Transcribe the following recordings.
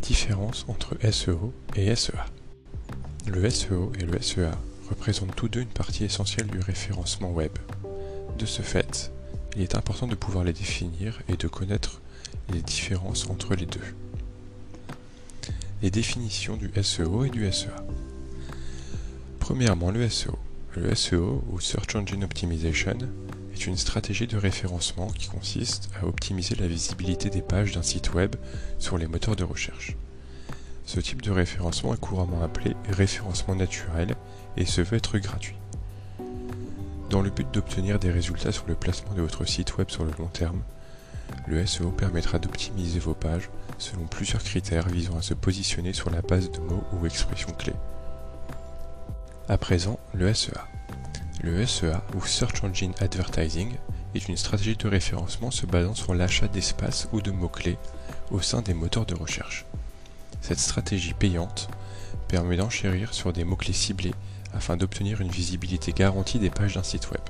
différence entre SEO et SEA. Le SEO et le SEA représentent tous deux une partie essentielle du référencement web. De ce fait, il est important de pouvoir les définir et de connaître les différences entre les deux. Les définitions du SEO et du SEA. Premièrement, le SEO. Le SEO, ou Search Engine Optimization, est une stratégie de référencement qui consiste à optimiser la visibilité des pages d'un site web sur les moteurs de recherche. Ce type de référencement est couramment appelé référencement naturel et se veut être gratuit. Dans le but d'obtenir des résultats sur le placement de votre site web sur le long terme, le SEO permettra d'optimiser vos pages selon plusieurs critères visant à se positionner sur la base de mots ou expressions clés. À présent, le SEA. Le SEA, ou Search Engine Advertising, est une stratégie de référencement se basant sur l'achat d'espace ou de mots-clés au sein des moteurs de recherche. Cette stratégie payante permet d'enchérir sur des mots-clés ciblés afin d'obtenir une visibilité garantie des pages d'un site web.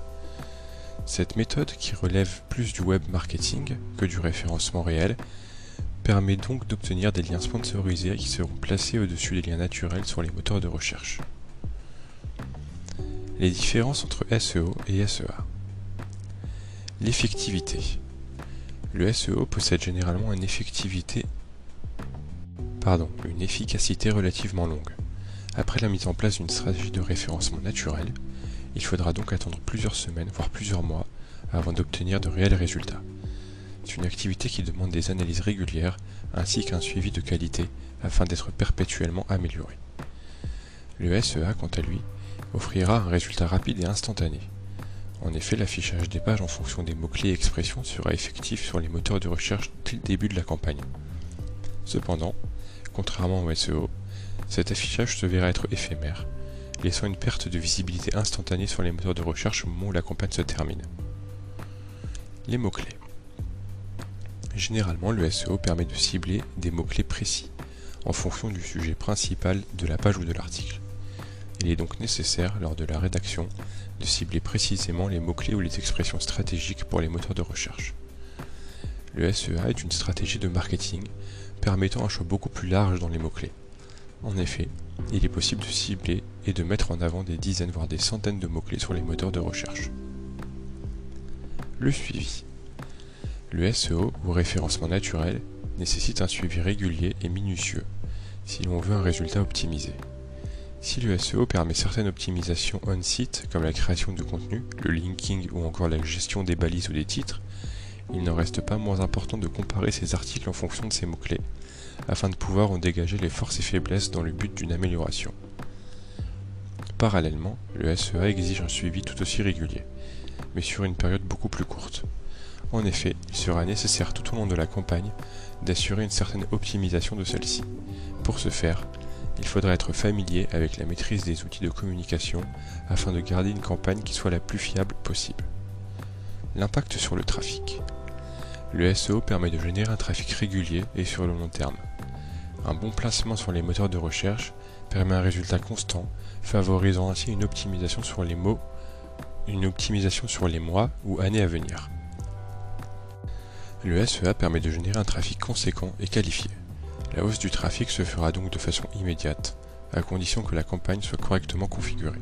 Cette méthode, qui relève plus du web marketing que du référencement réel, permet donc d'obtenir des liens sponsorisés qui seront placés au-dessus des liens naturels sur les moteurs de recherche. Les différences entre SEO et SEA. L'effectivité. Le SEO possède généralement une effectivité pardon, une efficacité relativement longue. Après la mise en place d'une stratégie de référencement naturel, il faudra donc attendre plusieurs semaines, voire plusieurs mois, avant d'obtenir de réels résultats. C'est une activité qui demande des analyses régulières ainsi qu'un suivi de qualité afin d'être perpétuellement amélioré. Le SEA, quant à lui, offrira un résultat rapide et instantané. En effet, l'affichage des pages en fonction des mots-clés et expressions sera effectif sur les moteurs de recherche dès le début de la campagne. Cependant, contrairement au SEO, cet affichage se verra être éphémère, laissant une perte de visibilité instantanée sur les moteurs de recherche au moment où la campagne se termine. Les mots-clés. Généralement, le SEO permet de cibler des mots-clés précis, en fonction du sujet principal de la page ou de l'article. Il est donc nécessaire, lors de la rédaction, de cibler précisément les mots-clés ou les expressions stratégiques pour les moteurs de recherche. Le SEA est une stratégie de marketing permettant un choix beaucoup plus large dans les mots-clés. En effet, il est possible de cibler et de mettre en avant des dizaines voire des centaines de mots-clés sur les moteurs de recherche. Le suivi. Le SEO, ou référencement naturel, nécessite un suivi régulier et minutieux si l'on veut un résultat optimisé. Si le SEO permet certaines optimisations on-site, comme la création de contenu, le linking ou encore la gestion des balises ou des titres, il n'en reste pas moins important de comparer ces articles en fonction de ces mots-clés, afin de pouvoir en dégager les forces et faiblesses dans le but d'une amélioration. Parallèlement, le SEA exige un suivi tout aussi régulier, mais sur une période beaucoup plus courte. En effet, il sera nécessaire tout au long de la campagne d'assurer une certaine optimisation de celle-ci. Pour ce faire, il faudra être familier avec la maîtrise des outils de communication afin de garder une campagne qui soit la plus fiable possible. L'impact sur le trafic. Le SEO permet de générer un trafic régulier et sur le long terme. Un bon placement sur les moteurs de recherche permet un résultat constant, favorisant ainsi une optimisation sur les mots, une optimisation sur les mois ou années à venir. Le SEA permet de générer un trafic conséquent et qualifié. La hausse du trafic se fera donc de façon immédiate, à condition que la campagne soit correctement configurée.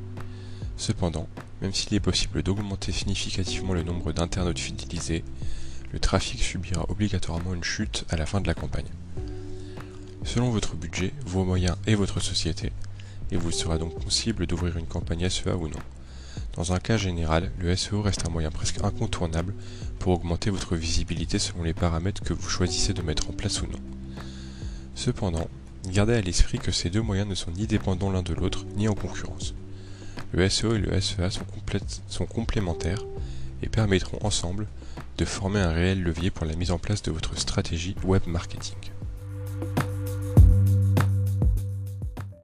Cependant, même s'il est possible d'augmenter significativement le nombre d'internautes fidélisés, le trafic subira obligatoirement une chute à la fin de la campagne. Selon votre budget, vos moyens et votre société, il vous sera donc possible d'ouvrir une campagne SEA ou non. Dans un cas général, le SEO reste un moyen presque incontournable pour augmenter votre visibilité selon les paramètres que vous choisissez de mettre en place ou non. Cependant, gardez à l'esprit que ces deux moyens ne sont ni dépendants l'un de l'autre, ni en concurrence. Le SEO et le SEA sont, complémentaires et permettront ensemble de former un réel levier pour la mise en place de votre stratégie web marketing.